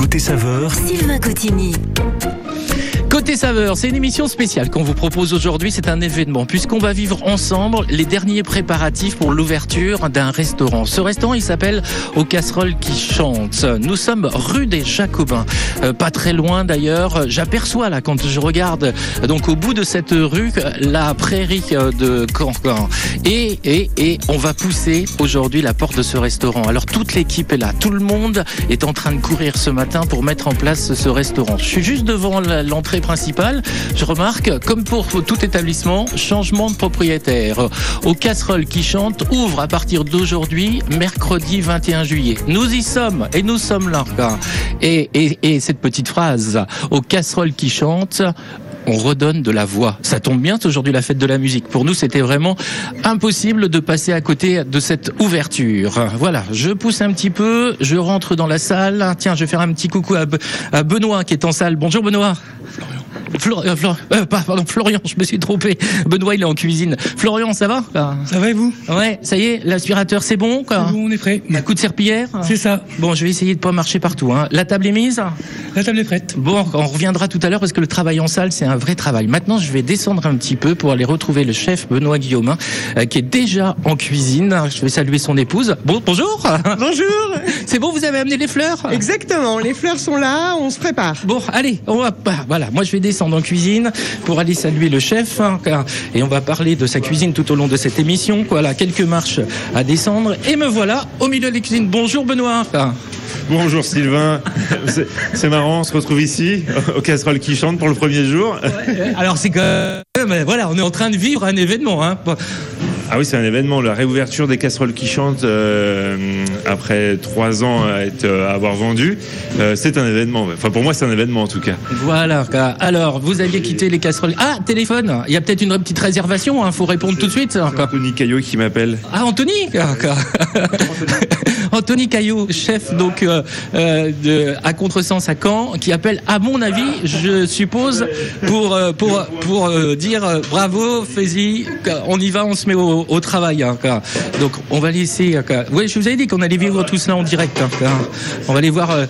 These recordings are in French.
Côté saveur, Sylvain Cotigny. Côté saveur, c'est une émission spéciale qu'on vous propose aujourd'hui. C'est un événement puisqu'on va vivre ensemble les derniers préparatifs pour l'ouverture d'un restaurant. Ce restaurant, il s'appelle Aux Casseroles qui chantent. Nous sommes rue des Jacobins, Euh, pas très loin d'ailleurs. J'aperçois là quand je regarde donc au bout de cette rue la prairie euh, de Cancan. Et et et on va pousser aujourd'hui la porte de ce restaurant. Alors toute l'équipe est là, tout le monde est en train de courir ce matin pour mettre en place ce restaurant. Je suis juste devant la- Je remarque, comme pour tout établissement, changement de propriétaire. Aux casseroles qui chantent ouvre à partir d'aujourd'hui, mercredi 21 juillet. Nous y sommes et nous sommes là. Et, et, et cette petite phrase, aux casseroles qui chantent, on redonne de la voix. Ça tombe bien, c'est aujourd'hui la fête de la musique. Pour nous, c'était vraiment impossible de passer à côté de cette ouverture. Voilà, je pousse un petit peu, je rentre dans la salle. Tiens, je vais faire un petit coucou à, Be- à Benoît qui est en salle. Bonjour Benoît. Florian. Flor- euh, pas- pardon, Florian, je me suis trompé. Benoît, il est en cuisine. Florian, ça va Ça va et vous? Ouais, ça y est, l'aspirateur, c'est bon quoi Bon, on est prêt. Un coup de serpillière? C'est ça. Bon, je vais essayer de pas marcher partout. Hein. La table est mise? La table est prête. Bon, on reviendra tout à l'heure parce que le travail en salle, c'est un vrai travail. Maintenant, je vais descendre un petit peu pour aller retrouver le chef Benoît Guillaumin, euh, qui est déjà en cuisine. Je vais saluer son épouse. Bon, bonjour. Bonjour C'est bon, vous avez amené les fleurs Exactement, les fleurs sont là, on se prépare. Bon, allez, on va bah, voilà. Moi, je vais descendre en cuisine pour aller saluer le chef, hein, et on va parler de sa cuisine tout au long de cette émission. Voilà, quelques marches à descendre, et me voilà au milieu de la cuisine. Bonjour Benoît. Bonjour Sylvain, c'est marrant, on se retrouve ici, aux casseroles qui chantent pour le premier jour. Alors c'est que, mais voilà, on est en train de vivre un événement. Hein. Ah oui, c'est un événement, la réouverture des casseroles qui chantent euh, après trois ans à, être, à avoir vendu, euh, c'est un événement. Enfin pour moi c'est un événement en tout cas. Voilà. Alors, vous aviez quitté les casseroles. Ah, téléphone. Il y a peut-être une petite réservation. Il faut répondre tout de suite. hein. Anthony Caillot qui m'appelle. Ah, Anthony. Anthony Caillot, chef donc euh, euh, de, à Contresens à Caen, qui appelle, à mon avis, je suppose, pour euh, pour pour euh, dire euh, bravo, fais-y, on y va, on se met au, au travail. hein. Donc, on va laisser. euh. Oui, je vous avais dit qu'on allait vivre tout cela en direct. hein. On va aller voir euh,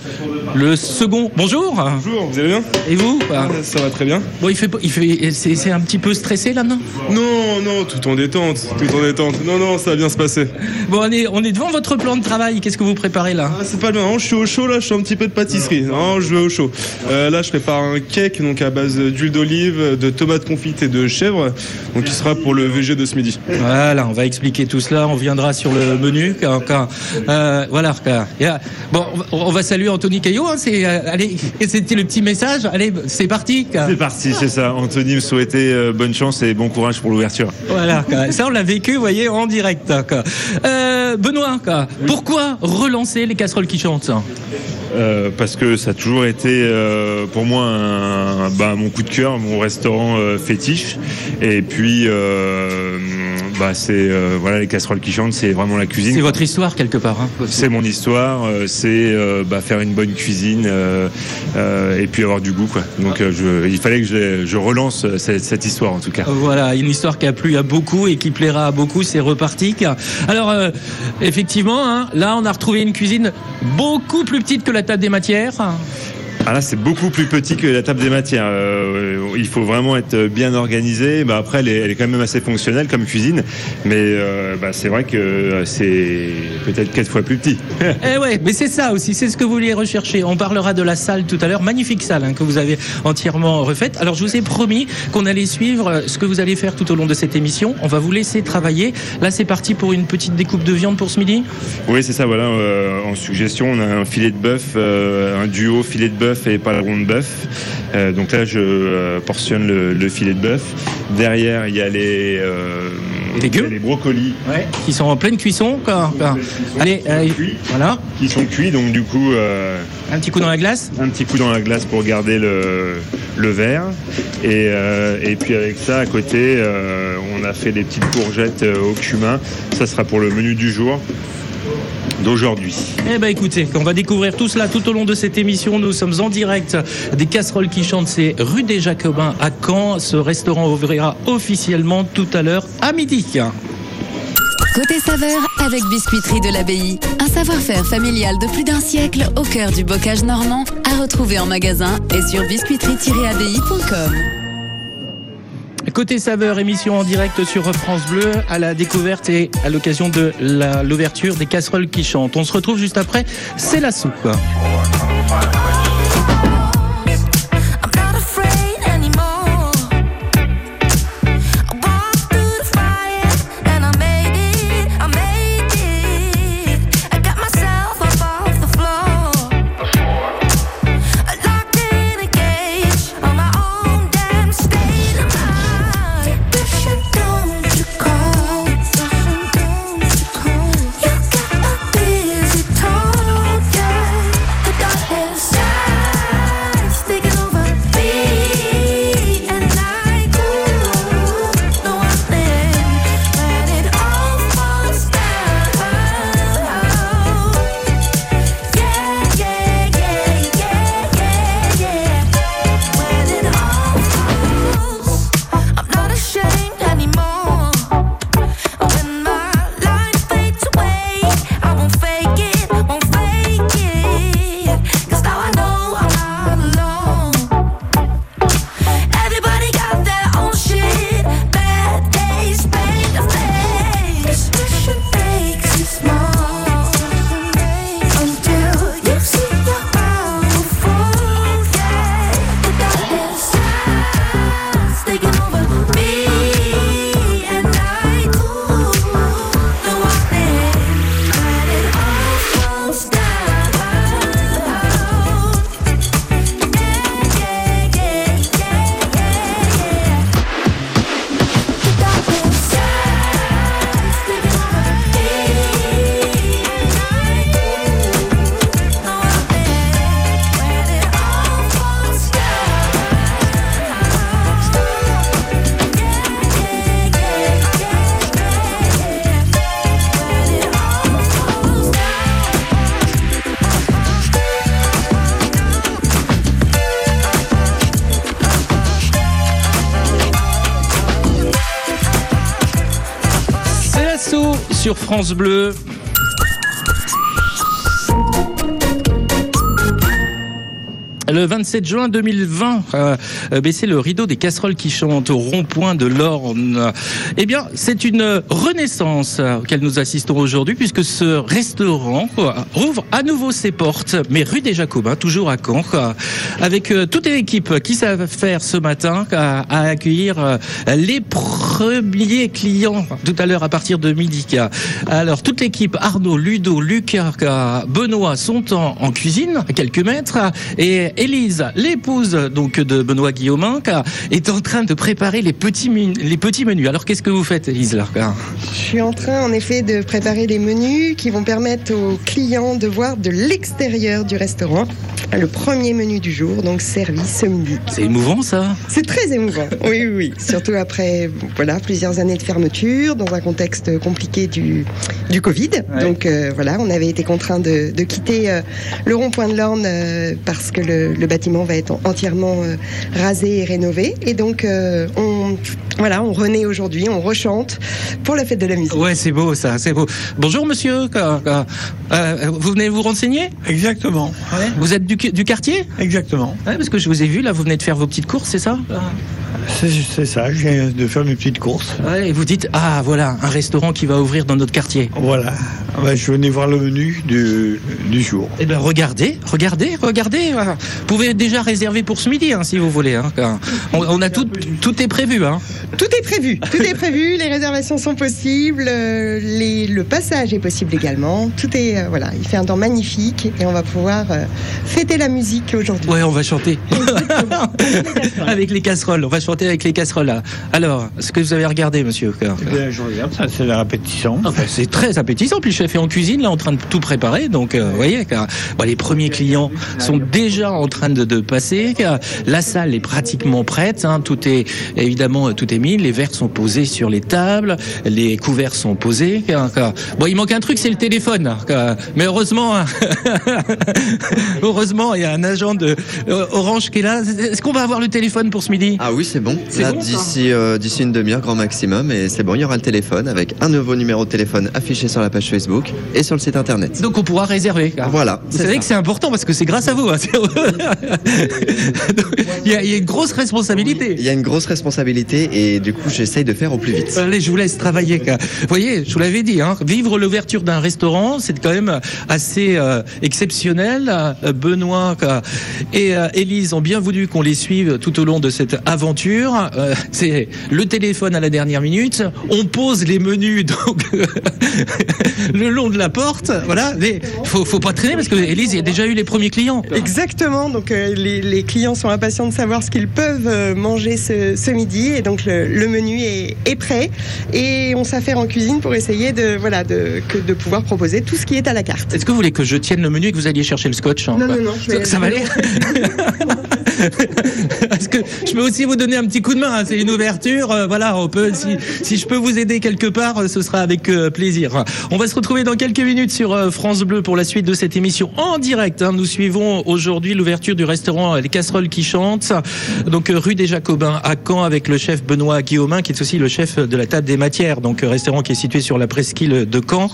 le second. Bonjour. Bonjour, vous allez bien? Et vous quoi Ça va très bien Bon, il fait, il fait, c'est, un petit peu stressé là, non? Non, non, tout en détente, tout en détente. Non, non, ça va bien se passer. Bon, on est, on est devant votre plan de travail. Qu'est-ce que vous préparez là? Ah, c'est pas bien, je suis au chaud là, je suis un petit peu de pâtisserie. Non, je vais au chaud. Euh, là, je prépare un cake donc à base d'huile d'olive, de tomates confites et de chèvre, donc qui sera pour le VG de ce midi. Voilà, on va expliquer tout cela. On viendra sur le menu. Quand, quand- euh, voilà. Bon, on va- saluer Anthony Caillot. hein, c'est, euh, allez, c'était le petit message. Allez, c'est parti. C'est parti, c'est ça. Anthony me souhaitait euh, bonne chance et bon courage pour l'ouverture. Voilà, ça on l'a vécu, vous voyez, en direct. Euh, Benoît, pourquoi relancer les casseroles qui chantent? Euh, parce que ça a toujours été euh, pour moi un, bah, mon coup de cœur, mon restaurant euh, fétiche. Et puis, bah, c'est euh, voilà les casseroles qui chantent, c'est vraiment la cuisine. C'est votre histoire quelque part. hein. C'est mon histoire, euh, c'est euh, bah, faire une bonne cuisine et puis avoir du goût. Quoi. Donc je, il fallait que je, je relance cette, cette histoire en tout cas. Voilà, une histoire qui a plu à beaucoup et qui plaira à beaucoup, c'est reparti. Alors, effectivement, hein, là, on a retrouvé une cuisine beaucoup plus petite que la table des matières. Ah là c'est beaucoup plus petit que la table des matières. Euh, il faut vraiment être bien organisé. Bah, après elle est, elle est quand même assez fonctionnelle comme cuisine, mais euh, bah, c'est vrai que c'est peut-être quatre fois plus petit. Eh ouais, mais c'est ça aussi, c'est ce que vous vouliez rechercher. On parlera de la salle tout à l'heure, magnifique salle hein, que vous avez entièrement refaite. Alors je vous ai promis qu'on allait suivre ce que vous allez faire tout au long de cette émission. On va vous laisser travailler. Là c'est parti pour une petite découpe de viande pour ce midi. Oui, c'est ça, voilà. euh, en suggestion, on a un filet de bœuf, un duo filet de bœuf et paleron de bœuf. Euh, donc là, je euh, portionne le, le filet de bœuf. Derrière, il y a les, euh, Les légumes. brocolis Ouais. Qui sont en pleine cuisson. quoi. Quoi. Allez, allez, voilà, qui sont cuits. Donc du coup, euh, un petit coup dans la glace. un petit coup dans la glace pour garder le, le verre. Et, et puis avec ça, à côté, on a fait des petites courgettes au cumin. Ça sera pour le menu du jour d'aujourd'hui. Eh ben écoutez, on va découvrir tout cela tout au long de cette émission. Nous sommes en direct des casseroles qui chantent. C'est rue des Jacobins à Caen. Ce restaurant ouvrira officiellement tout à l'heure à midi. Côté saveur avec Biscuiterie de l'Abbaye. Un savoir-faire familial de plus d'un siècle au cœur du bocage normand à retrouver en magasin et sur biscuiterie-abbaye.com. Côté saveur, émission en direct sur France Bleu à la découverte et à l'occasion de l'ouverture des casseroles qui chantent. On se retrouve juste après, c'est la soupe. France Bleu. Le 27 juin 2020, euh, euh, baisser le rideau des casseroles qui chantent au rond-point de l'Orne. Eh bien, c'est une renaissance auquel nous assistons aujourd'hui, puisque ce restaurant rouvre à nouveau ses portes, mais rue des Jacobins, toujours à Caen, avec euh, toute l'équipe qui savent faire ce matin à, accueillir les premiers clients tout à l'heure à partir de midi. Alors, toute l'équipe, Arnaud, Ludo, Lucas, Benoît sont en, en cuisine, à quelques mètres, et Élise, l'épouse donc de Benoît Guillaumin, est en train de préparer les petits, les petits menus. Alors, qu'est-ce que vous faites, Élise, là Je suis en train, en effet, de préparer les menus qui vont permettre aux clients de voir de l'extérieur du restaurant le premier menu du jour, donc servi ce midi. C'est émouvant, ça? C'est très émouvant. Oui, oui, oui. Surtout après voilà, plusieurs années de fermeture, dans un contexte compliqué du, du Covid. Donc euh, voilà, on avait été contraint de, de quitter euh, le rond-point de l'Orne euh, parce que le, le bâtiment va être entièrement euh, rasé et rénové. Et donc euh, on, voilà, on renaît aujourd'hui, on rechante pour la fête de la musique. Ouais, c'est beau, ça, c'est beau. Bonjour, monsieur. Euh, vous venez vous renseigner? Exactement, Vous êtes du, du quartier? Exactement. Ouais, Parce que je vous ai vu, là, vous venez de faire vos petites courses, c'est ça? C'est ça, je viens de faire mes petites courses. Ouais, et vous dites, ah, voilà, un restaurant qui va ouvrir dans notre quartier. Voilà, Ah bah, je venais voir le menu du, du jour. Eh ben regardez, regardez, regardez. voilà. Vous pouvez déjà réserver pour ce midi, hein, si vous voulez. hein, on, on a tout, tout est prévu. Hein. Tout est prévu, tout est prévu, les réservations sont possibles, euh, les- le passage est possible également. Tout est, euh, voilà, il fait un temps magnifique et on va pouvoir euh, fêter la musique aujourd'hui. Ouais, on va chanter avec les casseroles. On va chanter avec les casseroles. là. Alors, ce que vous avez regardé, monsieur Eh bien, je regarde, ça c'est la répétition. Ah, bah, c'est très appétissant. Puis le chef est en cuisine, là, en train de tout préparer. Donc, euh, vous voyez, car, bah, les premiers clients sont déjà en train de, de passer. car la salle est pratiquement prête. hein. Tout est évidemment euh, tout est mis. Les verres sont posés sur les tables, les couverts sont posés. car- car- Bon, il manque un truc, c'est le téléphone. car- Mais heureusement, hein, heureusement, il y a un agent de euh, Orange qui est là. Est-ce qu'on va avoir le téléphone pour ce midi? Ah oui, c'est c'est bon. Là, bon, d'ici euh, d'ici une demi-heure, grand maximum, et c'est bon. Il y aura le téléphone avec un nouveau numéro de téléphone affiché sur la page Facebook et sur le site internet. Donc on pourra réserver. Voilà. Vous c'est savez ça. que c'est important parce que c'est grâce à vous. hein. il, y a, il y a une grosse responsabilité. Il y a une grosse responsabilité et du coup, j'essaye de faire au plus vite. Allez, je vous laisse travailler. Vous voyez, je vous l'avais dit, hein, vivre l'ouverture d'un restaurant, c'est quand même assez euh, exceptionnel. Euh, Benoît et euh, Élise ont bien voulu qu'on les suive tout au long de cette aventure. Euh, c'est le téléphone à la dernière minute. On pose les menus donc le long de la porte. Voilà, mais faut, faut pas traîner parce que Élise, il y a déjà eu les premiers clients. Exactement, donc euh, les, les clients sont impatients de savoir ce qu'ils peuvent euh, manger ce, ce midi et donc le, le menu est, est prêt et on s'affaire en cuisine pour essayer de, voilà, de, que, de pouvoir proposer tout ce qui est à la carte. Est-ce que vous voulez que je tienne le menu et que vous alliez chercher le scotch hein, Non, non, non, Ça, ça va aller Parce que je peux aussi vous donner un petit coup de main. hein, C'est une ouverture. euh, voilà, on peut. Si, si je peux vous aider quelque part, euh, ce sera avec euh, plaisir. On va se retrouver dans quelques minutes sur France Bleu pour la suite de cette émission en direct. hein. Nous suivons aujourd'hui l'ouverture du restaurant Les Casseroles qui chantent. Donc rue des Jacobins à Caen avec le chef Benoît Guillaumin qui est aussi le chef de la table des matières. Donc restaurant qui est situé sur la presqu'île de Caen.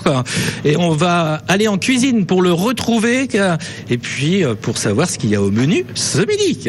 Et on va aller en cuisine pour le retrouver et puis pour savoir ce qu'il y a au menu ce midi.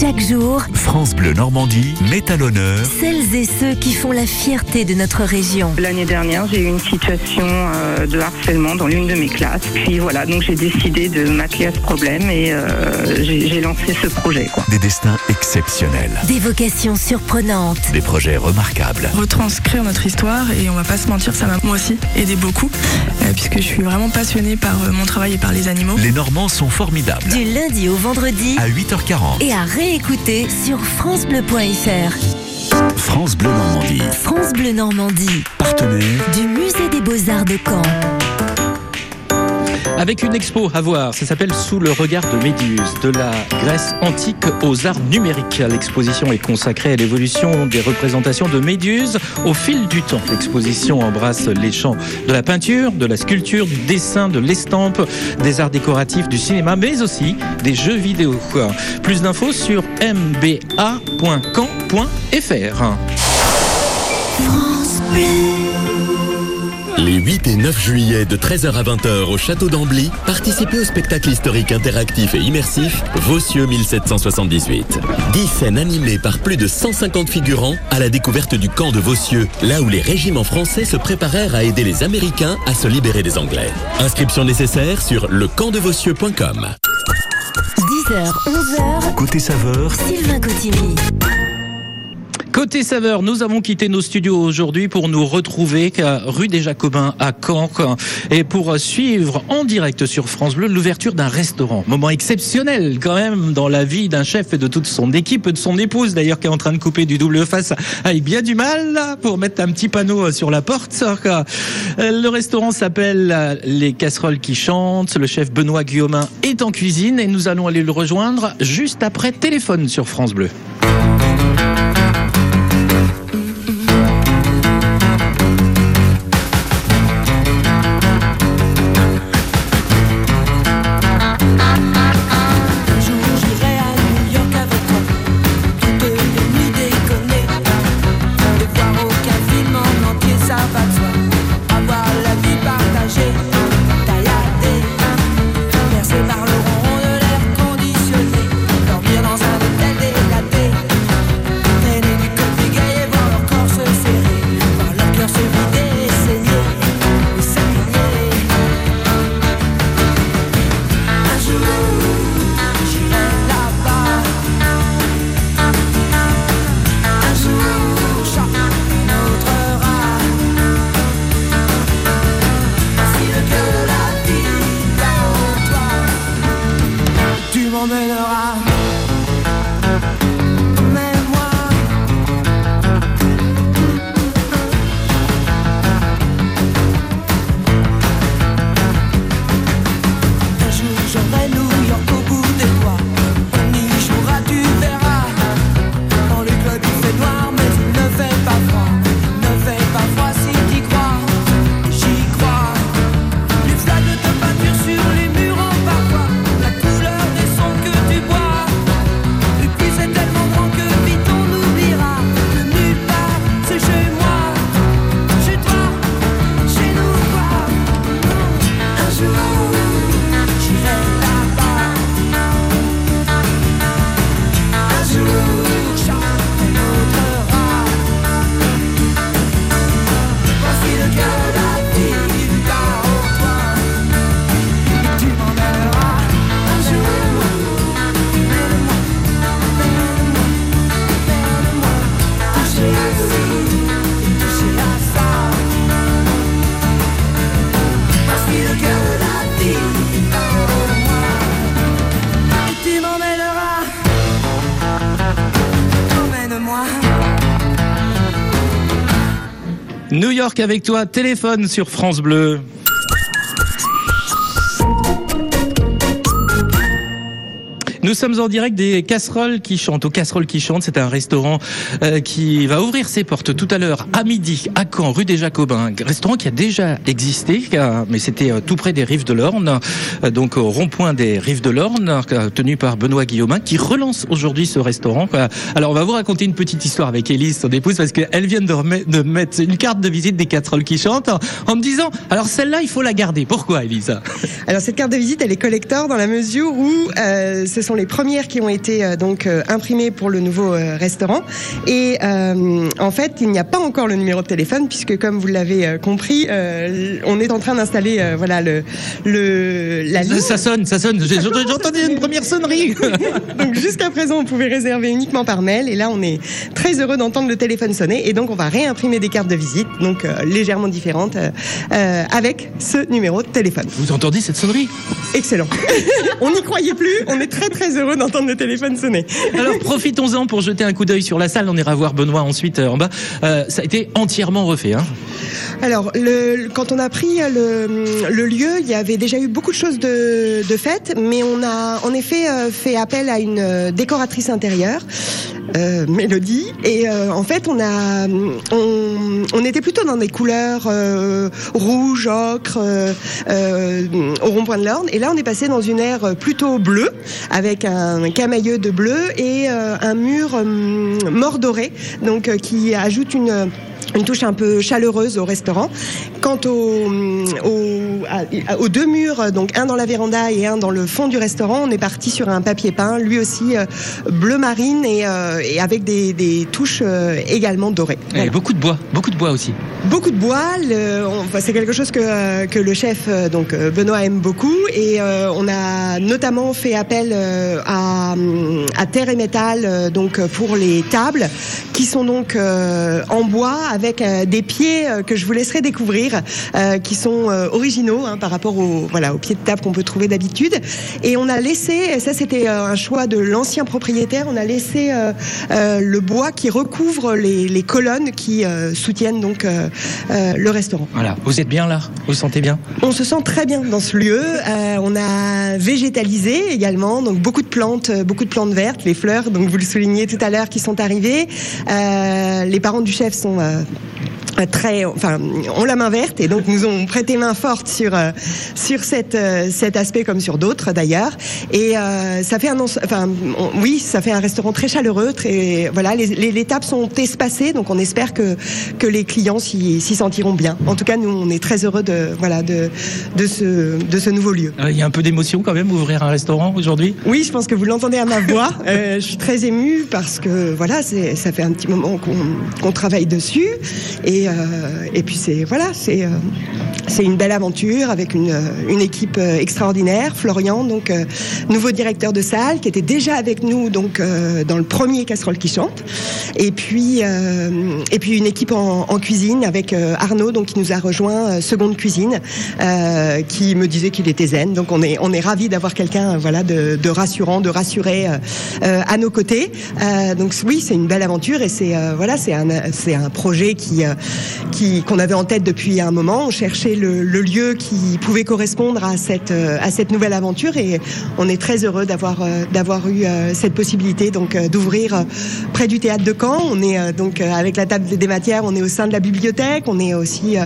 Chaque jour, France Bleu Normandie met à l'honneur celles et ceux qui font la fierté de notre région. L'année dernière, j'ai eu une situation euh, de harcèlement dans l'une de mes classes. Puis voilà, donc j'ai décidé de m'atteler à ce problème et euh, j'ai lancé ce projet. Quoi. des destins exceptionnels, Des vocations surprenantes. des projets remarquables. retranscrire notre histoire et on va pas se mentir, ça m'a moi aussi aidé beaucoup euh, puisque je suis vraiment passionnée par mon travail et par les animaux. Les Normands sont formidables. Du lundi au vendredi À 8h40, et à réécouter sur francebleu.fr. France Bleu Normandie, France Bleu Normandie, partenaire du musée des beaux-arts de Caen. Avec une expo à voir, ça s'appelle Sous le regard de Méduse, de la Grèce antique aux arts numériques. L'exposition est consacrée à l'évolution des représentations de Méduse au fil du temps. L'exposition embrasse les champs de la peinture, de la sculpture, du dessin, de l'estampe, des arts décoratifs, du cinéma, mais aussi des jeux vidéo. Plus d'infos sur mba.camp.fr. Les 8 et 9 juillet de 13h à 20h au château d'Ambly, participez au spectacle historique interactif et immersif Vossieux 1778. 10 scènes animées par plus de 150 figurants à la découverte du camp de Vossieux, là où les régiments français se préparèrent à aider les Américains à se libérer des Anglais. Inscription nécessaire sur lecampdevossieux.com. 10h, 11h, côté saveur, Sylvain Cotigny. Côté saveur, nous avons quitté nos studios aujourd'hui pour nous retrouver rue des Jacobins à Caen et pour suivre en direct sur France Bleu l'ouverture d'un restaurant. Moment exceptionnel quand même dans la vie d'un chef et de toute son équipe, de son épouse d'ailleurs qui est en train de couper du double face avec bien du mal là, pour mettre un petit panneau sur la porte. Le restaurant s'appelle Les Casseroles qui chantent. Le chef Benoît Guillaumin est en cuisine et nous allons aller le rejoindre juste après téléphone sur France Bleu. York avec toi, téléphone sur France Bleu. Nous sommes en direct des casseroles qui chantent. Aux casseroles qui chantent, c'est un restaurant euh, qui va ouvrir ses portes tout à l'heure à midi à Caen, rue des Jacobins. Restaurant qui a déjà existé, mais c'était euh, tout près des rives de l'Orne, euh, donc au rond-point des rives de l'Orne, tenu par Benoît Guillaumin, qui relance aujourd'hui ce restaurant. Alors on va vous raconter une petite histoire avec Élise, son épouse, parce qu'elle vient de, mettre une carte de visite des casseroles qui chantent en, en me disant, alors celle-là, il faut la garder. Pourquoi, Élise? Alors cette carte de visite, elle est collector dans la mesure où euh, ce sont les premières qui ont été euh, donc euh, imprimées pour le nouveau euh, restaurant. Et en fait, il n'y a pas encore le numéro de téléphone puisque, comme vous l'avez compris, on est en train d'installer voilà le le la ligne. Ça sonne, ça sonne. J'ai entendu une première sonnerie. Donc jusqu'à présent, on pouvait réserver uniquement par mail, et là, on est très heureux d'entendre le téléphone sonner, et donc on va réimprimer des cartes de visite, donc euh, légèrement différentes, euh, avec ce numéro de téléphone. Vous entendez cette sonnerie? Excellent. on n'y croyait plus, on est très très heureux d'entendre le téléphone sonner. Alors profitons-en pour jeter un coup d'œil sur la salle. On ira voir Benoît ensuite euh, en bas. Euh, ça a été entièrement refait. Hein. Alors, le, quand on a pris le, le lieu, il y avait déjà eu beaucoup de choses de, de faites, mais on a en effet euh, fait appel à une décoratrice intérieure, euh, Mélodie, et euh, en fait, on a, on, on était plutôt dans des couleurs euh, rouge, ocre, euh, euh, au rond-point de l'Orne, et là, on est passé dans une ère plutôt bleue, avec un camailleux de bleu et euh, un mur hum, mordoré, donc euh, qui ajoute une une touche un peu chaleureuse au restaurant. Quant aux deux murs, donc un dans la véranda et un dans le fond du restaurant, on est parti sur un papier peint, lui aussi euh, bleu marine et, euh, et avec des, des touches euh, également dorées. Et beaucoup de bois, beaucoup de bois aussi. Beaucoup de bois, enfin, c'est quelque chose que, que le chef donc Benoît aime beaucoup et on a notamment fait appel à, à terre et métal donc pour les tables qui sont donc en bois avec euh, des pieds euh, que je vous laisserai découvrir euh, qui sont originaux hein, par rapport aux voilà aux pieds de table qu'on peut trouver d'habitude et on a laissé et ça c'était un choix de l'ancien propriétaire on a laissé le bois qui recouvre les, les colonnes qui soutiennent donc le restaurant. Voilà. Vous êtes bien là? Vous vous sentez bien? On se sent très bien dans ce lieu. On a végétalisé également, donc beaucoup de plantes, beaucoup de plantes vertes, les fleurs, donc vous le soulignez tout à l'heure, qui sont arrivées. Euh, les parents du chef sont euh, très, enfin, ont la main verte et donc nous ont prêté main forte sur euh, sur cette euh, cet aspect comme sur d'autres d'ailleurs. Et euh, ça fait un, enfin, on- oui, ça fait un restaurant très chaleureux, très, voilà, les, les, les tables sont espacées, donc on espère que que les clients s'y sentiront bien. En tout cas, nous, on est très heureux de voilà de de ce de ce nouveau lieu. Euh, Il y a un peu d'émotion quand même, ouvrir un restaurant aujourd'hui? Oui, je pense que vous l'entendez à ma voix. Euh, je suis très émue parce que voilà, c'est ça fait un petit moment qu'on qu'on travaille dessus et euh, et puis c'est voilà, c'est euh, c'est une belle aventure avec une, euh, une équipe extraordinaire. Florian, donc nouveau directeur de salle, qui était déjà avec nous donc dans le premier casserole qui chante. Et puis et puis une équipe en, cuisine avec Arnaud, donc qui nous a rejoint seconde cuisine, qui me disait qu'il était zen. Donc on est on est ravi d'avoir quelqu'un voilà de, rassurant, de euh, à nos côtés. Donc oui, c'est une belle aventure et c'est voilà c'est un c'est un projet qui qui qu'on avait en tête depuis un moment. On cherchait le, le lieu qui pouvait correspondre à cette euh, à cette nouvelle aventure et on est très heureux d'avoir euh, d'avoir eu euh, cette possibilité donc d'ouvrir près du théâtre de Caen. On est donc avec la table des matières, on est au sein de la bibliothèque. On est aussi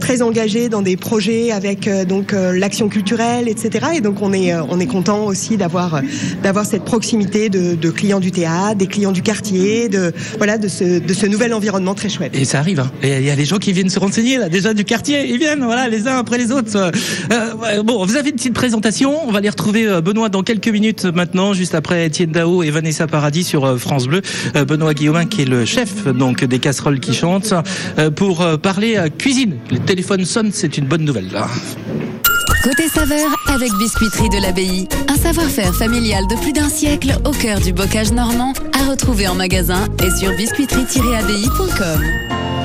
très engagé dans des projets avec donc l'action culturelle, etc. Et donc on est on est content aussi d'avoir d'avoir cette proximité de, de clients du théâtre, des clients du quartier, de voilà de ce de ce nouvel environnement très chouette. Et ça arrive. Hein. Et il y a des gens qui viennent se renseigner là, déjà du quartier. Ils viennent, voilà, les uns après les autres. Euh, bon, vous avez une petite présentation. On va les retrouver euh, Benoît dans quelques minutes maintenant, juste après Étienne Dao et Vanessa Paradis sur euh, France Bleu. Benoît Guillaumin qui est le chef donc des casseroles qui chantent pour parler cuisine. Le téléphone sonne, c'est une bonne nouvelle. Là. Côté saveur avec Biscuiterie de l'Abbaye. Un savoir-faire familial de plus d'un siècle au cœur du bocage normand à retrouver en magasin et sur biscuiterie-abbaye.com.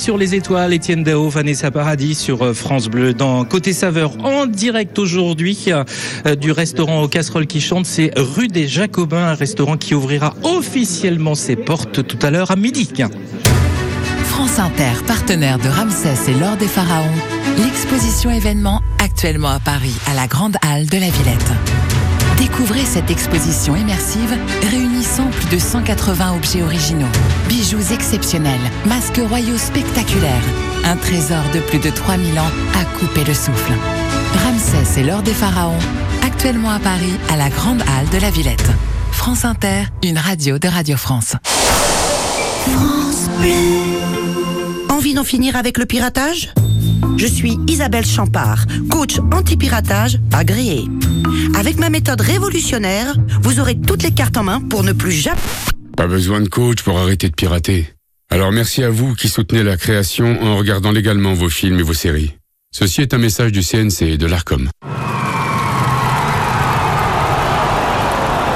sur les étoiles, Étienne Dao, Vanessa Paradis sur euh, France Bleu dans Côté Saveur en direct aujourd'hui euh, du restaurant aux casseroles qui chante. C'est rue des Jacobins, un restaurant qui ouvrira officiellement ses portes tout à l'heure à midi. France Inter, partenaire de Ramsès et l'Or des Pharaons, l'exposition événement actuellement à Paris, à la Grande Halle de la Villette. Découvrez cette exposition immersive réunissant plus de 180 objets originaux, bijoux exceptionnels, masques royaux spectaculaires, un trésor de plus de 3000 ans à couper le souffle. Ramsès et l'Or des Pharaons, actuellement à Paris, à la Grande Halle de la Villette. France Inter, une radio de Radio France. France. Envie d'en finir avec le piratage? Je suis Isabelle Champard, coach anti-piratage agréée. Avec ma méthode révolutionnaire, vous aurez toutes les cartes en main pour ne plus jamais... Pas besoin de coach pour arrêter de pirater. Alors merci à vous qui soutenez la création en regardant légalement vos films et vos séries. Ceci est un message du CNC et de l'ARCOM.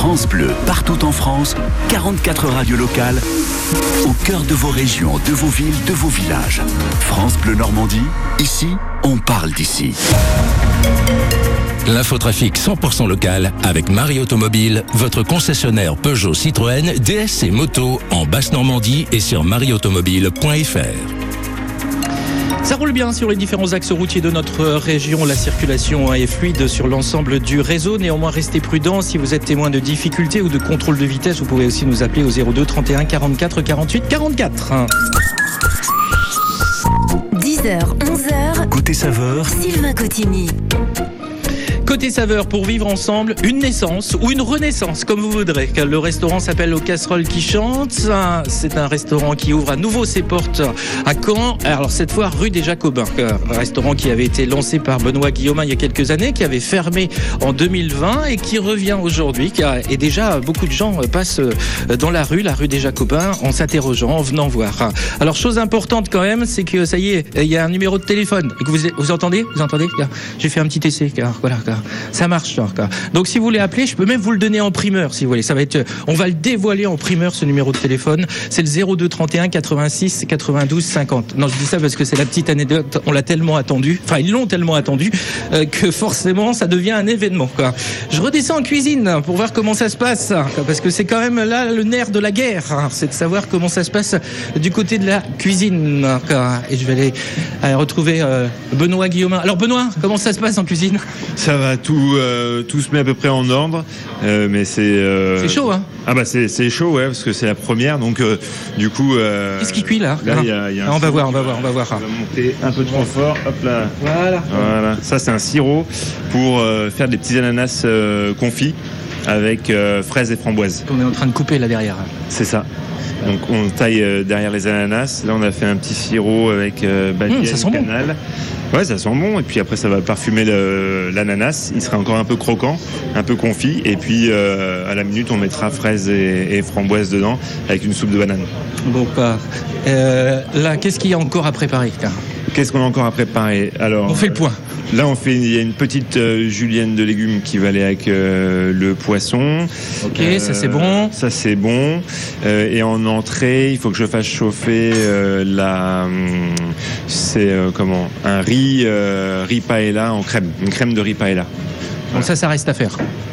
France Bleu, partout en France, 44 radios locales, au cœur de vos régions, de vos villes, de vos villages. France Bleu Normandie, ici, on parle d'ici. L'infotrafic 100% local avec Marie Automobile, votre concessionnaire Peugeot Citroën, DS et Moto en Basse-Normandie et sur marieautomobile.fr. Ça roule bien sur les différents axes routiers de notre région. La circulation est fluide sur l'ensemble du réseau. Néanmoins, restez prudents. Si vous êtes témoin de difficultés ou de contrôle de vitesse, vous pouvez aussi nous appeler au 02 31 44 48 44. 10h, 11h. Côté saveur, Sylvain Cotigny. Côté saveur, pour vivre ensemble une naissance ou une renaissance, comme vous voudrez. Le restaurant s'appelle Aux Casseroles qui chantent. C'est un restaurant qui ouvre à nouveau ses portes à Caen. Alors cette fois, rue des Jacobins. Un restaurant qui avait été lancé par Benoît Guillaumin il y a quelques années, qui avait fermé en 2020 et qui revient aujourd'hui. Et déjà, beaucoup de gens passent dans la rue, la rue des Jacobins, en s'interrogeant, en venant voir. Alors chose importante quand même, c'est que ça y est, il y a un numéro de téléphone. Vous, vous entendez? Vous entendez? J'ai fait un petit essai, voilà. Ça marche. Car. Donc si vous voulez appeler, je peux même vous le donner en primeur si vous voulez. Ça va être, on va le dévoiler en primeur ce numéro de téléphone. C'est le 02 31 86 92 50. Non, je dis ça parce que c'est la petite anecdote. On l'a tellement attendu, enfin ils l'ont tellement attendu euh, que forcément ça devient un événement. Quoi. Je redescends en cuisine pour voir comment ça se passe, parce que c'est quand même là le nerf de la guerre. hein. C'est de savoir comment ça se passe du côté de la cuisine. Et je vais aller, aller retrouver euh, Benoît Guillaumin. Alors Benoît, comment ça se passe en cuisine? Ça va, tout, euh, tout se met à peu près en ordre, euh, mais c'est. euh, C'est chaud, hein Ah bah c'est chaud, ouais, parce que c'est la première, donc du coup. euh, Qu'est-ce qui cuit là Là, il y a, il y a un Ah, On va voir, on va voir, on va voir. qui va monter un peu trop fort, hop là. Voilà. Voilà, ça c'est un sirop pour faire des petits ananas confits avec fraises et framboises. On est en train de couper là derrière. C'est ça. Donc on taille euh, derrière les ananas. Là on a fait un petit sirop avec euh, Mmh, ça sent bon. cannelle. Ouais, ça sent bon. Et puis après ça va parfumer l'ananas. Il sera encore un peu croquant, un peu confit. Et puis euh, à la minute on mettra fraises et, et framboises dedans avec une soupe de banane. Bon, quoi. Euh, là, qu'est-ce qu'il y a encore à préparer Qu'est-ce qu'on a encore à préparer? Alors, On fait le point. Là, on fait il y a une petite euh, julienne de légumes qui va aller avec euh, le poisson. Ok, ça, c'est bon. Ça c'est bon. Euh, et en entrée, il faut que je fasse chauffer euh, la, hum, c'est euh, comment un riz euh, riz paella en crème, une crème de riz paella. Donc ça, ça reste à faire.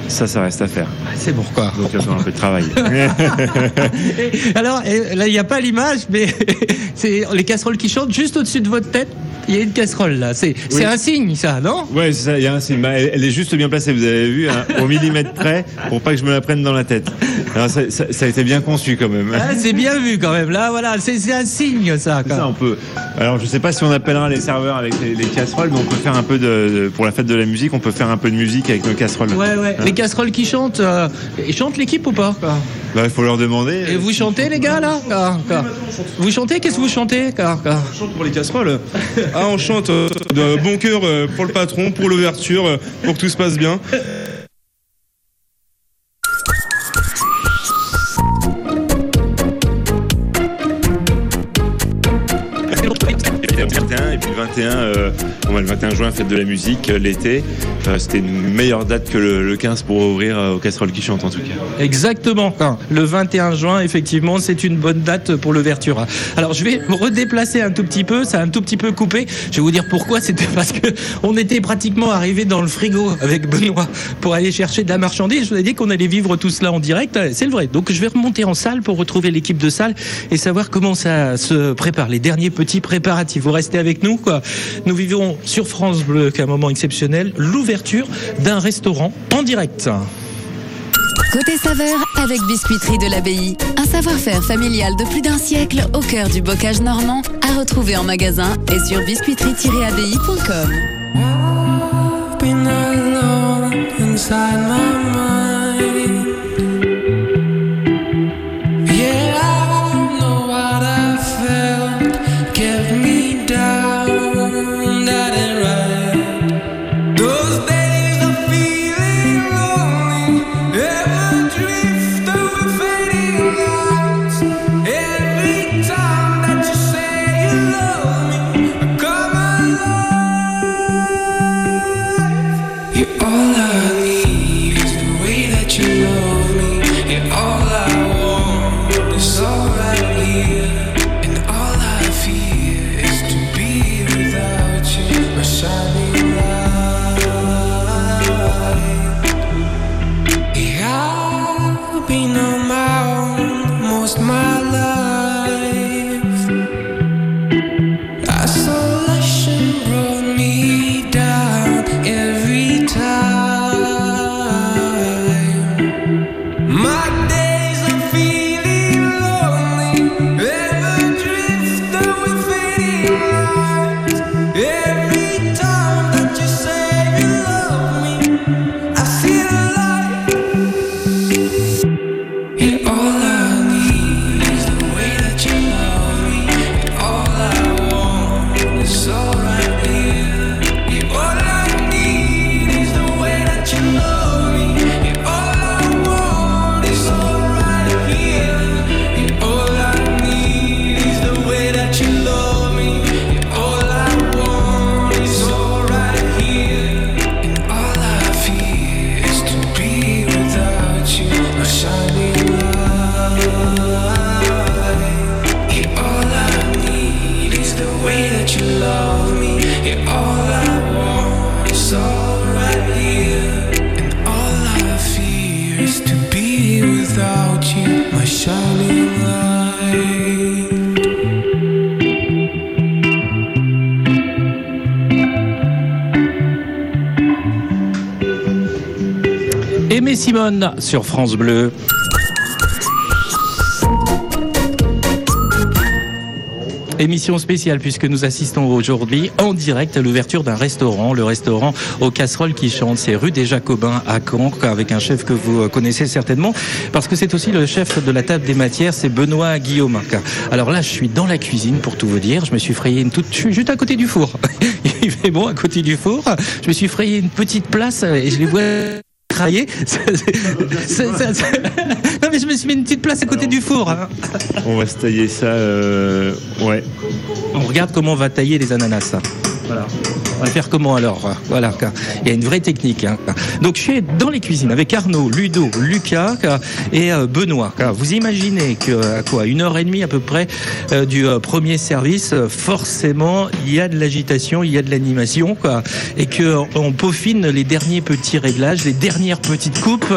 Ça, ça reste à faire. C'est bon quoi. Donc il va falloir un peu de travail. Alors là, il n'y a pas l'image, mais c'est les casseroles qui chantent juste au-dessus de votre tête. Il y a une casserole là. C'est c'est Oui. un signe, ça, non? Ouais, c'est ça. il y a un signe. Bah, elle, elle est juste bien placée. Vous avez vu, hein, au millimètre près, pour pas que je me la prenne dans la tête. Alors, ça, ça- ça a été bien conçu quand même. Ah, c'est bien vu quand même. Là, voilà, c'est un signe ça. C'est ça, on peut. Alors, je sais pas si on appellera les serveurs avec les, les casseroles, mais on peut faire un peu de, de- pour la fête de la musique, on peut faire un peu de musique avec nos casseroles. Ouais, ouais. Hein Les casseroles qui chantent, euh, ils chantent l'équipe ou pas? Bah, il faut leur demander. Et vous chantez les gars là? Quoi Vous chantez? Qu'est-ce que vous chantez On chante pour les casseroles. Ah, on chante euh, de bon cœur euh, pour le patron, pour l'ouverture, euh, pour que tout se passe bien. Fête de la musique, euh, l'été. Euh, C'était une meilleure date que le, le 15 pour ouvrir euh, aux casseroles qui chantent en tout cas. Exactement. quoi. Le 21 juin, effectivement, c'est une bonne date pour l'ouverture. Alors, je vais me redéplacer un tout petit peu. Ça a un tout petit peu coupé. Je vais vous dire pourquoi. C'était parce que on était pratiquement arrivé dans le frigo avec Benoît pour aller chercher de la marchandise. Je vous ai dit qu'on allait vivre tout cela en direct. C'est le vrai. Donc, je vais remonter en salle pour retrouver l'équipe de salle et savoir comment ça se prépare. Les derniers petits préparatifs. Vous restez avec nous, quoi. Nous vivons sur France Bleu, qu'un moment exceptionnel, l'ouverture d'un restaurant en direct. Côté saveur avec Biscuiterie de l'Abbaye. Un savoir-faire familial de plus d'un siècle au cœur du bocage normand à retrouver en magasin et sur biscuiterie-abbaye.com. sur France Bleu. Émission spéciale puisque nous assistons aujourd'hui en direct à l'ouverture d'un restaurant, le restaurant aux casseroles qui chante. C'est rue des Jacobins à Caen avec un chef que vous connaissez certainement parce que c'est aussi le chef de la table des matières, c'est Benoît Guillaume. Alors là, je suis dans la cuisine pour tout vous dire. Je me suis frayé une toute, je suis juste à côté du four. Il fait bon à côté du four. Je me suis frayé une petite place et je les vois Non mais je me suis mis une petite place à côté du four. hein. On va se tailler ça. euh, ouais. On regarde comment on va tailler les ananas. Voilà. On va faire comment alors Voilà. Il y a une vraie technique. hein. Donc je suis dans les cuisines avec Arnaud, Ludo, Lucas et euh, Benoît. Vous imaginez que à quoi une heure et demie à peu près euh, du euh, premier service, euh, forcément il y a de l'agitation, il y a de l'animation, et que euh, on peaufine les derniers petits réglages, les dernières petites coupes.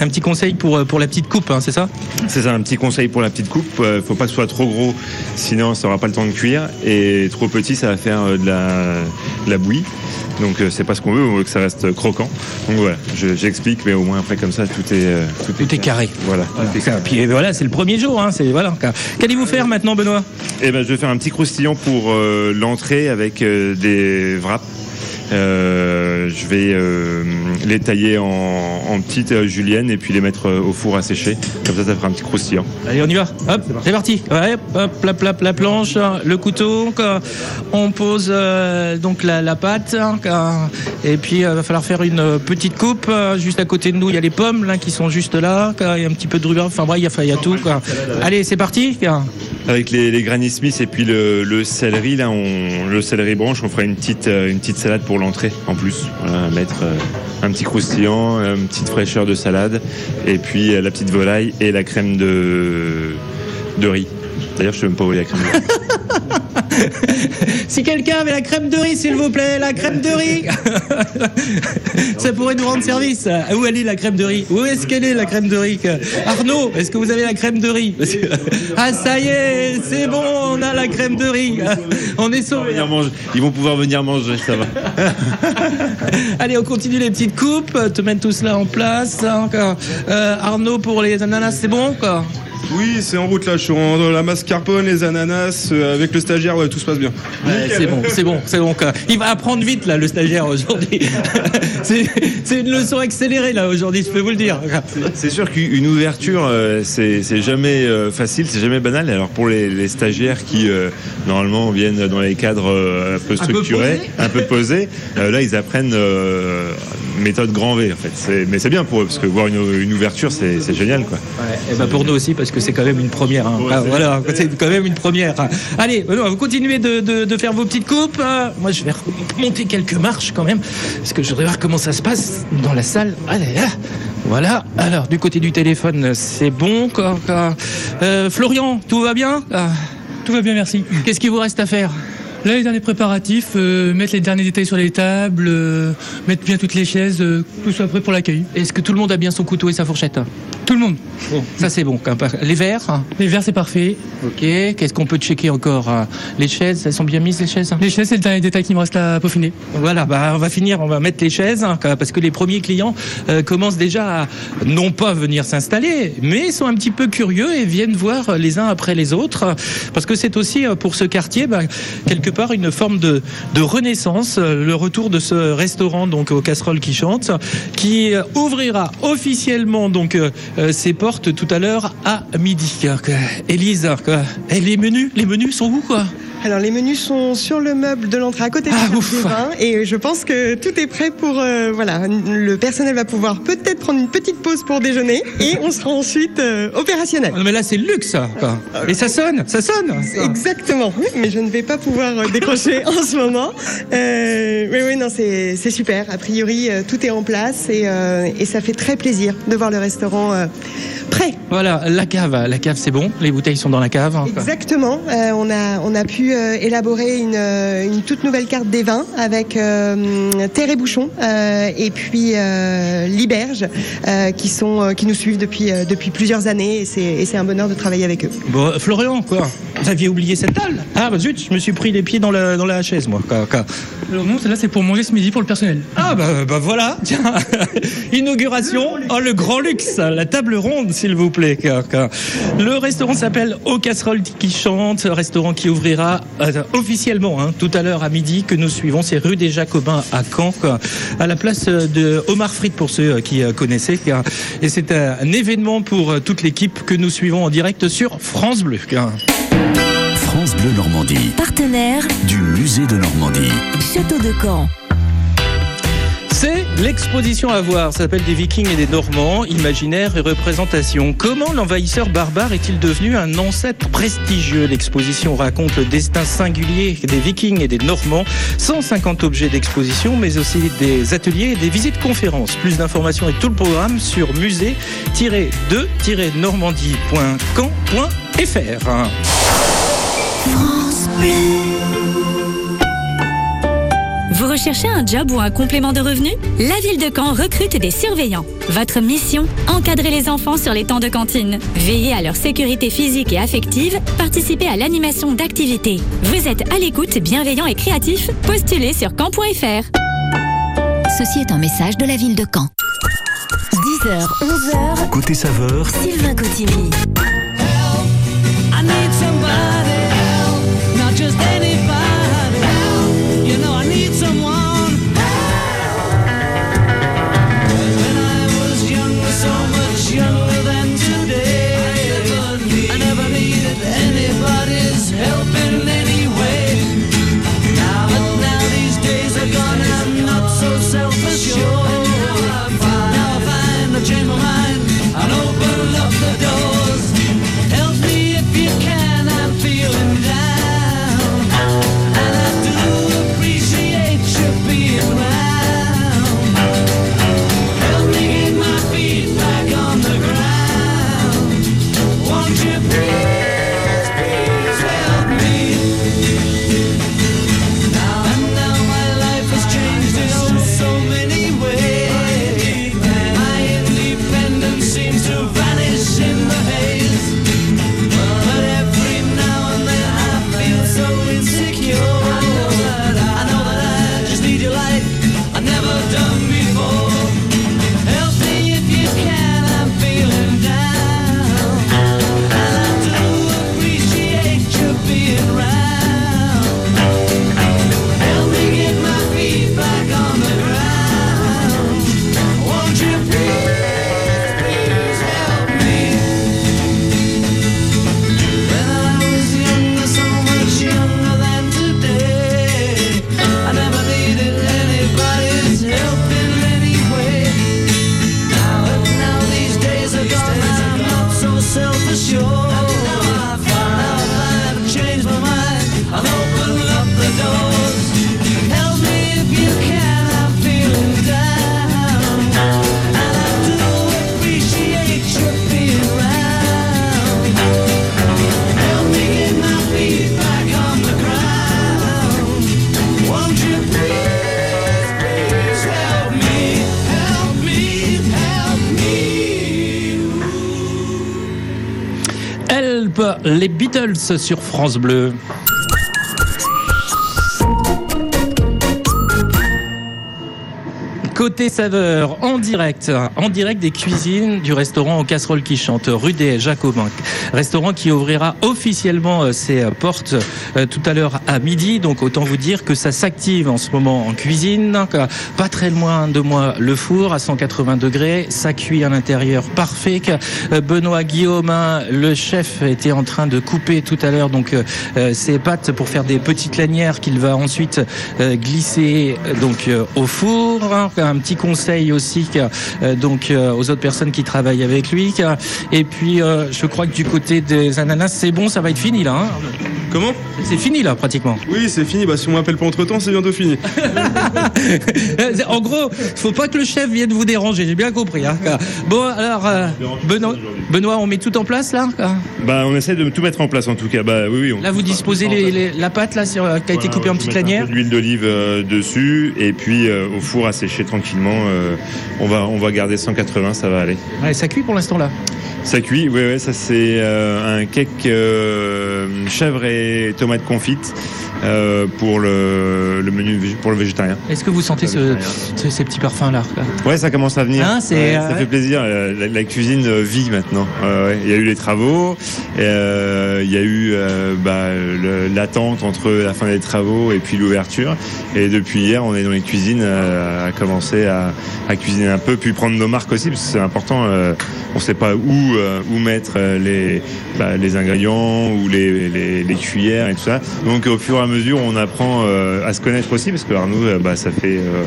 Un petit conseil pour euh, pour la petite coupe, hein, c'est ça? C'est ça, un petit conseil pour la petite coupe. Euh, faut pas que ce soit trop gros, sinon ça aura pas le temps de cuire. Et trop petit, ça va faire euh, de la de la bouillie. Donc euh, c'est pas ce qu'on veut, on veut que ça reste croquant. Donc voilà, je- j'explique, mais au moins après comme ça tout est euh, tout, est carré. Voilà. Voilà. tout est carré. Puis voilà, c'est le premier jour. Hein, c'est voilà. Qu'allez-vous faire maintenant, Benoît? Eh ben, je vais faire un petit croustillant pour euh, l'entrée avec euh, des wraps. Euh, je vais euh, les tailler en, en petites euh, juliennes et puis les mettre au four à sécher. Comme ça, ça fera un petit croustillant. Allez, on y va. Hop, c'est parti. Ouais, hop, la, la, la planche, le couteau. On pose euh, donc la, la pâte. hein. Et puis, il va falloir faire une petite coupe. Juste à côté de nous, il y a les pommes là, qui sont juste là. Il y a un petit peu de rhubarbe. Enfin, bref, il y a, il y a tout. quoi. Allez, c'est parti. Avec les, les Granny Smith et puis le, le céleri, là, on, le céleri branche, on fera une petite, une petite salade pour en plus. Voilà, mettre euh, un petit croustillant, une petite fraîcheur de salade, et puis euh, la petite volaille et la crème de, de riz. D'ailleurs, je sais même pas où est la crème de riz. Si quelqu'un avait la crème de riz, s'il vous plaît, la crème de riz. Ça pourrait nous rendre service. Où elle est la crème de riz? Où est-ce qu'elle est la crème de riz? Arnaud, est-ce que vous avez la crème de riz? Ah ça y est, c'est bon, on a la crème de riz. On est sauvés. Ils vont pouvoir venir manger, ça va. Allez, on continue les petites coupes, te mettre tout cela en place. hein, quoi. Euh, Arnaud pour les ananas, c'est bon quoi Oui, c'est en route là. Je suis en la mascarpone, les ananas, euh, avec le stagiaire, ouais, tout se passe bien. Ouais, c'est bon, c'est bon, c'est bon. Il va apprendre vite là, le stagiaire aujourd'hui. c'est une leçon accélérée là aujourd'hui, je peux vous le dire. C'est sûr qu'une ouverture, euh, c'est jamais euh, facile, c'est jamais banal. Alors pour les, les stagiaires qui euh, normalement viennent dans les cadres euh, un peu peu structurés, posés. un peu posés, euh, là ils apprennent euh, méthode grand V en fait. Mais c'est bien pour eux parce que voir une, une ouverture, c'est génial quoi. Et ben pour nous aussi, parce que c'est quand même une première. hein. Ah, voilà, c'est quand même une première. Allez, Benoît, vous continuez de, de- de faire vos petites coupes. Euh, Moi, je vais monter quelques marches quand même, parce que je voudrais voir comment ça se passe dans la salle. Allez, là. Voilà. Alors, du côté du téléphone, c'est bon. Quoi, quoi. Euh, Florian, tout va bien? Tout va bien, merci. Qu'est-ce qu'il vous reste à faire? Là, les derniers préparatifs, euh, mettre les derniers détails sur les tables, euh, mettre bien toutes les chaises, euh, tout soit prêt pour l'accueil. Est-ce que tout le monde a bien son couteau et sa fourchette Tout le monde. Bon, ça c'est bon. Les verres Les verres, c'est parfait. Ok. Qu'est-ce qu'on peut checker encore hein Les chaises, elles sont bien mises les chaises Les chaises, c'est le dernier détail qui me reste à peaufiner. Voilà, bah, on va finir, on va mettre les chaises, hein, parce que les premiers clients euh, commencent déjà à non pas venir s'installer, mais sont un petit peu curieux et viennent voir les uns après les autres, parce que c'est aussi euh, pour ce quartier, bah, quelque une forme de, renaissance, euh, le retour de ce restaurant donc aux casseroles qui chantent, qui ouvrira officiellement donc euh, euh, ses portes tout à l'heure à midi. Euh, Élise, quoi. Et les menus, les menus sont où quoi? Alors les menus sont sur le meuble de l'entrée à côté Ah, du des vins et je pense que tout est prêt pour euh, voilà le personnel va pouvoir peut-être prendre une petite pause pour déjeuner et on sera ensuite euh, opérationnel. Non, mais là c'est le luxe ça. quoi. Et ça sonne, ça sonne. Exactement, oui, mais je ne vais pas pouvoir euh, décrocher en ce moment. Euh, mais oui, non, c'est c'est super. A priori, euh, tout est en place et, euh, et ça fait très plaisir de voir le restaurant euh, prêt. Voilà, la cave, la cave c'est bon, les bouteilles sont dans la cave. hein. Exactement. Euh, on a on a pu euh, élaborer une, euh, une toute nouvelle carte des vins avec euh, Terre et Bouchon euh, et puis euh, Liberge euh, qui sont euh, qui nous suivent depuis euh, depuis plusieurs années et c'est et c'est un bonheur de travailler avec eux. Bon, Florian, quoi? Vous aviez oublié cette table? Ah bah zut, je me suis pris les pieds dans la, dans la chaise moi. quoi, quoi. Non, celle-là, c'est pour manger ce midi pour le personnel. Ah bah, bah voilà, tiens, inauguration, oh le grand luxe, la table ronde s'il vous plaît. Le restaurant s'appelle Aux Casseroles qui chantent, restaurant qui ouvrira euh, officiellement hein, tout à l'heure à midi que nous suivons, c'est rue des Jacobins à Caen, à la place euh, de Omar Fried pour ceux euh, qui connaissaient. Et c'est un, événement pour toute l'équipe que nous suivons en direct sur France Bleu. Bleu Normandie. Partenaire, Du musée de Normandie. Château de Caen. C'est l'exposition à voir. Ça s'appelle Des Vikings et des Normands, imaginaire et représentation. Comment l'envahisseur barbare est-il devenu un ancêtre prestigieux? L'exposition raconte le destin singulier des Vikings et des Normands. 150 objets d'exposition, mais aussi des ateliers et des visites conférences. Plus d'informations et tout le programme sur musée-de-normandie.camp.fr. France Bleu. Vous recherchez un job ou un complément de revenu? La ville de Caen recrute des surveillants. Votre mission? Encadrer les enfants sur les temps de cantine. Veiller à leur sécurité physique et affective. Participer à l'animation d'activités. Vous êtes à l'écoute, bienveillant et créatif Postulez sur caen.fr. Ceci est un message de la ville de Caen. 10h, 11h, Côté saveur, Sylvain Cotigny. Sur France Bleu. Côté saveur, en direct, en direct des cuisines du restaurant aux casseroles qui chantent, rue des Jacobins. Restaurant qui ouvrira officiellement euh, ses euh, portes euh, tout à l'heure à midi. Donc autant vous dire que ça s'active en ce moment en cuisine. Pas très loin de moi le four à 180 degrés. Ça cuit à l'intérieur parfait. Benoît Guillaumin, le chef, était en train de couper tout à l'heure donc ses pâtes pour faire des petites lanières qu'il va ensuite glisser donc au four. Un petit conseil aussi euh, donc euh, aux autres personnes qui travaillent avec lui. Et puis euh, je crois que du côté des ananas, c'est bon, ça va être fini là. hein. Comment? C'est fini là pratiquement. Oui, c'est fini. Bah, si on m'appelle pas entre temps, c'est bientôt fini. en gros, faut pas que le chef vienne vous déranger, j'ai bien compris. hein. Bon alors, euh, Benoît, Benoît, on met tout en place là Bah, on essaie de tout mettre en place en tout cas. Bah, oui, oui. on- Là, vous disposez les- les- la pâte là sur, qui a été coupée en lanières peu D'huile d'olive euh, dessus et puis euh, au four à sécher tranquillement. euh, on va on va garder 180, ça va aller. Ouais, ça cuit pour l'instant là? Ça cuit, oui, ouais, ça c'est euh, un cake euh, chèvre et tomate confite euh, pour le, le menu pour le végétarien. Est-ce que vous sentez ce- ce- ces petits parfums là Ouais, ça commence à venir. Hein, Ouais, euh, ça fait plaisir. La, la cuisine euh, vit maintenant. Ouais. Il y a eu les travaux, et, euh, il y a eu euh, bah, l'attente entre la fin des travaux et puis l'ouverture. Et depuis hier, on est dans les cuisines à commencer à, à cuisiner un peu, puis prendre nos marques aussi, parce que c'est important. on ne sait pas où où mettre les bah, les ingrédients ou les, les, les cuillères et tout ça. Donc au fur et à mesure, on apprend euh, à se connaître aussi, parce que Arnaud, euh, bah, ça fait euh,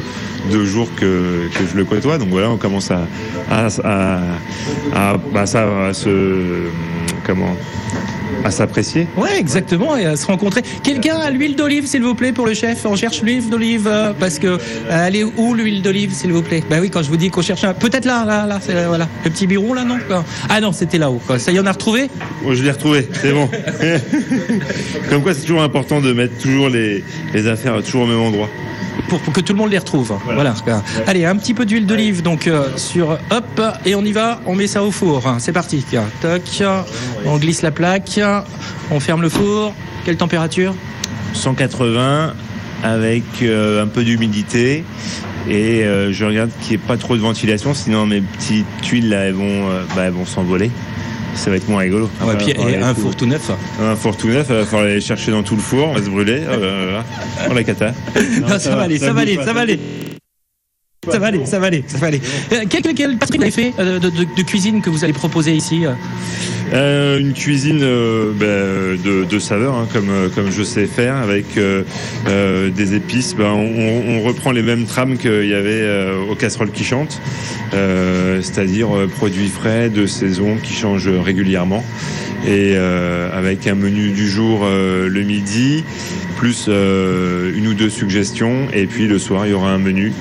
deux jours que, je le côtoie. Donc voilà, on commence à, à, à, à- bah, à se comment à s'apprécier. Ouais, exactement, et à se rencontrer. Quelqu'un a l'huile d'olive, s'il vous plaît, pour le chef? On cherche l'huile d'olive, euh, parce que euh, elle est où l'huile d'olive, s'il vous plaît? Bah oui, quand je vous dis qu'on cherche un... Peut-être là, là, là, c'est, euh, voilà. Le petit biron, là, non? Ah non, c'était là-haut, quoi. Ça y en a retrouvé? Oh, je l'ai retrouvé, c'est bon. Comme quoi, c'est toujours important de mettre toujours les, les affaires toujours au même endroit. Pour, pour que tout le monde les retrouve. Voilà. Allez, un petit peu d'huile d'olive donc euh, sur hop et on y va. On met ça au four. C'est parti. Toc. On glisse la plaque. On ferme le four. Quelle température? 180 avec euh, un peu d'humidité. Et euh, je regarde qu'il n'y ait pas trop de ventilation, sinon mes petites tuiles là, elles vont, bah, elles vont s'envoler. Ça va être moins rigolo. Ah ouais, puis, et un fou- four tout neuf. Un four tout neuf, il va falloir aller chercher dans tout le four, on va se brûler. Oh la cata. Non, ça, va aller, ça va aller, ça va aller. Ça va aller, ça va aller, ça va aller. Euh, Quel, quel Patrick, fait euh, de, de- de cuisine que vous allez proposer ici euh Euh, une cuisine euh, ben, de, de saveur, hein, comme, euh, comme je sais faire, avec euh, euh, des épices. Ben, on, reprend les mêmes trames qu'il y avait euh, aux casseroles qui chantent, euh, c'est-à-dire euh, produits frais de saison qui changent régulièrement. Et euh, avec un menu du jour euh, le midi, plus euh, une ou deux suggestions, et puis le soir il y aura un menu,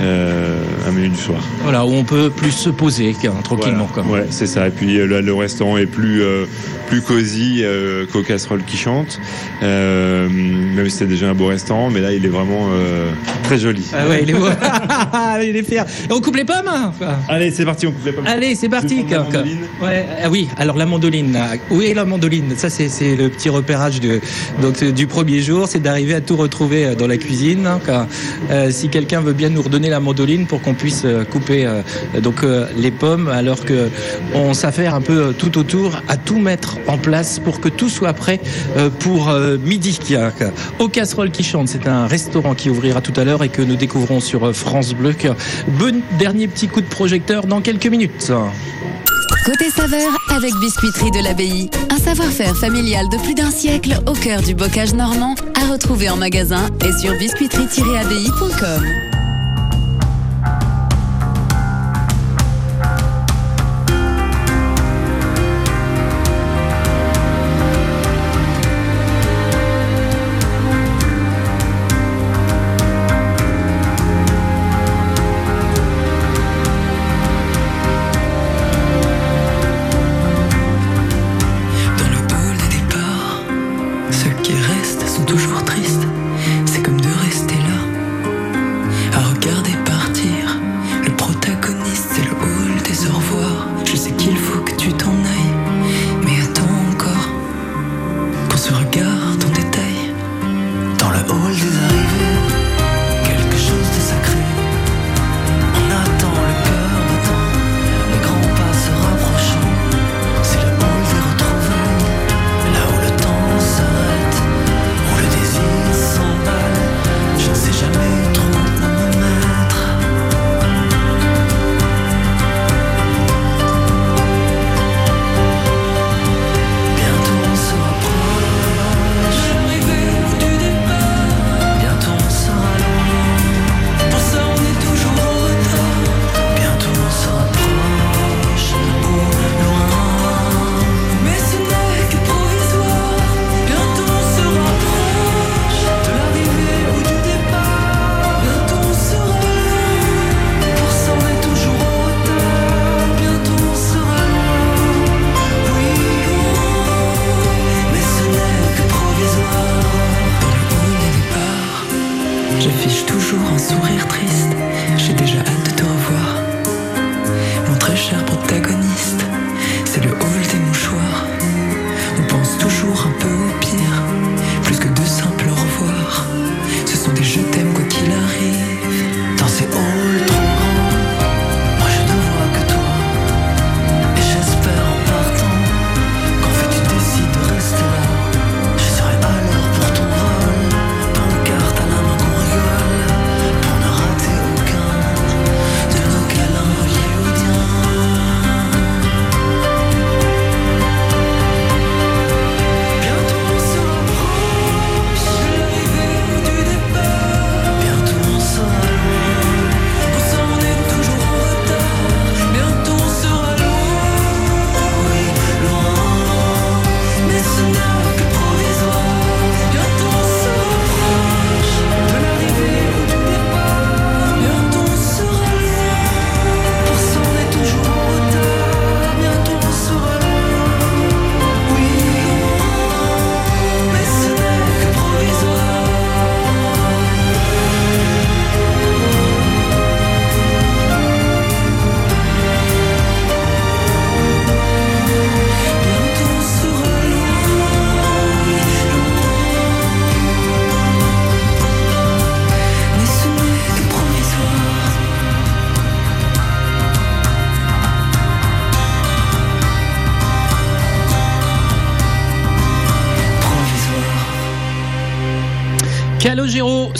euh, un menu du soir. Voilà, où on peut plus se poser qu'un- tranquillement. Voilà. Ouais, c'est ça. Et puis euh, là, le restaurant est plus euh, plus cosy euh, qu'aux casseroles qui chantent. Euh, même si c'était déjà un beau restaurant, mais là, il est vraiment euh, très joli. Ah ouais, il est beau. il est fier. Et on coupe les pommes hein? Allez, c'est parti, on coupe les pommes. Allez, c'est parti. La mandoline. Ouais, ah oui, alors la mandoline. Où est la mandoline? Ça, c'est c'est le petit repérage de, donc, du premier jour, c'est d'arriver à tout retrouver euh, dans la cuisine. hein, euh, si quelqu'un veut bien nous redonner la mandoline pour qu'on puisse euh, couper euh, donc euh, les pommes, alors que on s'affaire un peu tout autour à tout mettre en place pour que tout soit prêt euh, pour euh, midi. Au casserole qui chante, c'est un restaurant qui ouvrira tout à l'heure et que nous découvrons sur euh, France Bleu. Bon dernier petit coup de projecteur dans quelques minutes. Côté saveur avec Biscuiterie de l'Abbaye. Un savoir-faire familial de plus d'un siècle au cœur du bocage normand à retrouver en magasin et sur biscuiterie-abbaye.com.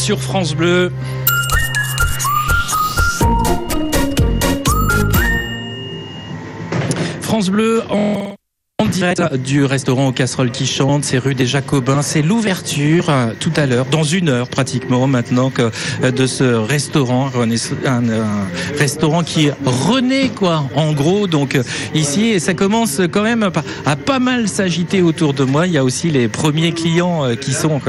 sur France Bleu. Du restaurant aux casseroles qui chante, c'est rue des Jacobins, c'est l'ouverture euh, tout à l'heure, dans une heure pratiquement maintenant que euh, de ce restaurant, un, restaurant qui renaît quoi, en gros donc euh, ici et ça commence quand même à, pas mal s'agiter autour de moi. Il y a aussi les premiers clients qui sont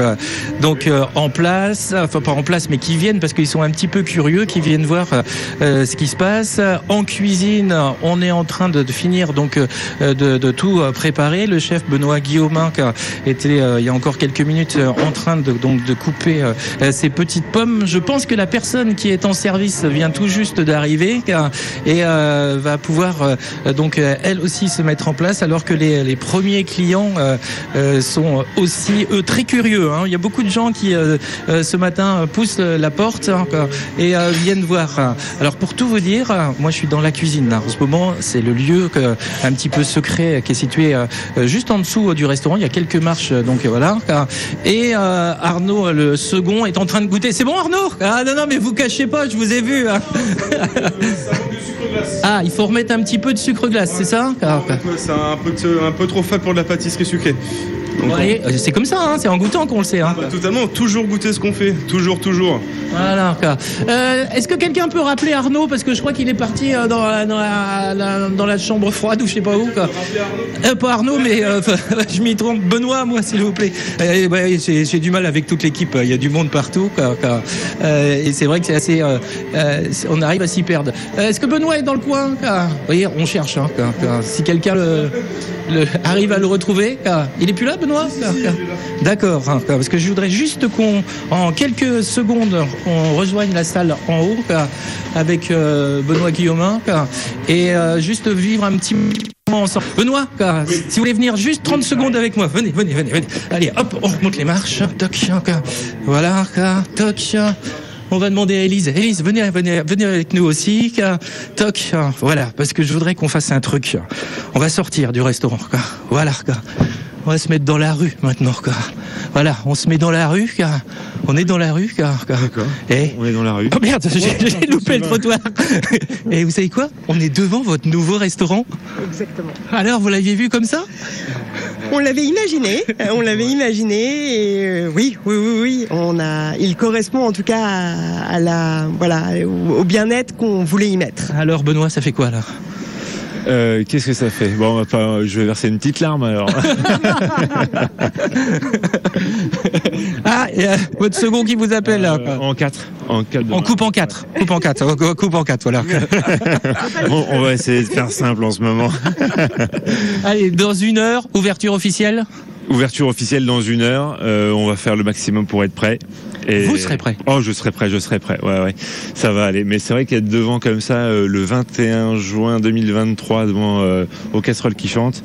donc en place, enfin pas en place mais qui viennent parce qu'ils sont un petit peu curieux, qui viennent voir ce qui se passe en cuisine. On est en train de, finir donc de, de tout euh, préparer. Le chef Benoît Guillaumin qui été euh, il y a encore quelques minutes euh, en train de donc de couper euh, euh, ces petites pommes. Je pense que la personne qui est en service vient tout juste d'arriver et euh, va pouvoir euh, donc euh, elle aussi se mettre en place alors que les, les premiers clients euh, euh, sont aussi eux très curieux. hein. Il y a beaucoup de gens qui euh, euh, ce matin poussent la porte hein, et euh, viennent voir. Alors pour tout vous dire, euh, moi je suis dans la cuisine là. En ce moment, c'est le lieu un petit peu secret qui est situé euh, juste en dessous euh, du restaurant. Il y a quelques marches euh, donc voilà. Et euh, Arnaud le second est en train de goûter. C'est bon Arnaud? Ah non non mais vous cachez pas, je vous ai vu. hein. Ah, il faut remettre un petit peu de sucre glace, c'est ça? Ah, C'est un peu, un peu trop fade pour de la pâtisserie sucrée. Ouais, c'est comme ça, hein, c'est en goûtant qu'on le sait. hein. on- totalement, toujours goûter ce qu'on fait. Toujours, toujours. Voilà. Euh, Est-ce que quelqu'un peut rappeler Arnaud parce que je crois qu'il est parti euh, dans la, dans, la, la- dans la chambre froide ou je sais pas où. Quoi. Euh, pas Arnaud, mais je m'y trompe. Benoît, moi, s'il vous plaît. J'ai du mal avec toute l'équipe. Il y a du monde partout. quoi, quoi. Et c'est vrai que c'est assez. on arrive à s'y perdre. Est-ce que Benoît est dans le coin Vous voyez, on cherche. hein. Si quelqu'un le, le- arrive à le retrouver, il est plus là, Benoît? Quoi. D'accord. hein, parce que je voudrais juste qu'on, en quelques secondes, on rejoigne la salle en haut quoi, avec euh, Benoît Guillaumin quoi, et euh, juste vivre un petit moment ensemble. Benoît, si vous voulez venir juste 30 secondes avec moi, venez, venez, venez, venez. Allez, hop, on remonte les marches. Toc. Voilà, toc. On va demander à Élise. Élise, venez, venez, venez avec nous aussi. Toc. Voilà, parce que je voudrais qu'on fasse un truc. On va sortir du restaurant. Voilà. On va se mettre dans la rue maintenant. quoi. Voilà, on se met dans la rue. quoi. On est dans la rue. D'accord. Et On est dans la rue. Oh merde, j'ai j'ai loupé le trottoir. Et vous savez quoi? On est devant votre nouveau restaurant. Exactement. Alors, vous l'aviez vu comme ça? On l'avait imaginé, euh, on l'avait imaginé et euh, oui, oui, oui, oui, on a, il correspond en tout cas à, à la, voilà, au, au bien-être qu'on voulait y mettre. Alors, Benoît, ça fait quoi là Euh, Qu'est-ce que ça fait? Bon, je vais verser une petite larme alors. Ah, et, euh, votre second qui vous appelle là. Euh, en 4. En, quatre On coupe en quatre. Coupe en quatre. On coupe en quatre, voilà. on, on va essayer de faire simple en ce moment. Allez, dans une heure, ouverture officielle? Ouverture officielle dans une heure. Euh, on va faire le maximum pour être prêt. Et... Vous serez prêt Oh, je serai prêt, je serai prêt. Ouais, ouais. Ça va aller. Mais c'est vrai qu'être devant comme ça euh, le 21 juin 2023 devant euh, aux casseroles qui chantent,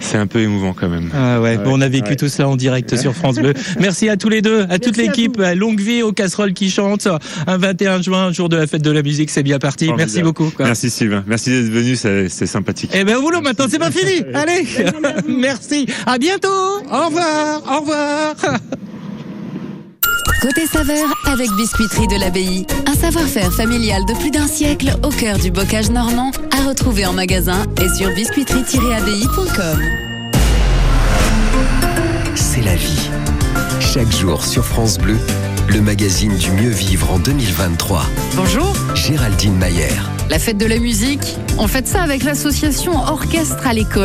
c'est un peu émouvant quand même. Ah ouais, bon, on a vécu ouais. tout cela en direct sur France Bleu. Merci à tous les deux, à toute l'équipe. Longue vie aux casseroles qui chantent. Un 21 juin, jour de la fête de la musique, c'est bien parti. Merci beaucoup. quoi. Merci Sylvain. Merci d'être venu, c'est c'est sympathique. Eh ben au boulot maintenant, c'est pas fini. Allez, merci. À bientôt. Au revoir. Au revoir. Côté saveur avec Biscuiterie de l'Abbaye. Un savoir-faire familial de plus d'un siècle au cœur du bocage normand à retrouver en magasin et sur biscuiterie-abbaye.com. C'est la vie. Chaque jour sur France Bleu, le magazine du mieux vivre en 2023. Bonjour. Géraldine Mayer. La fête de la musique, on fête ça avec l'association Orchestre à l'école.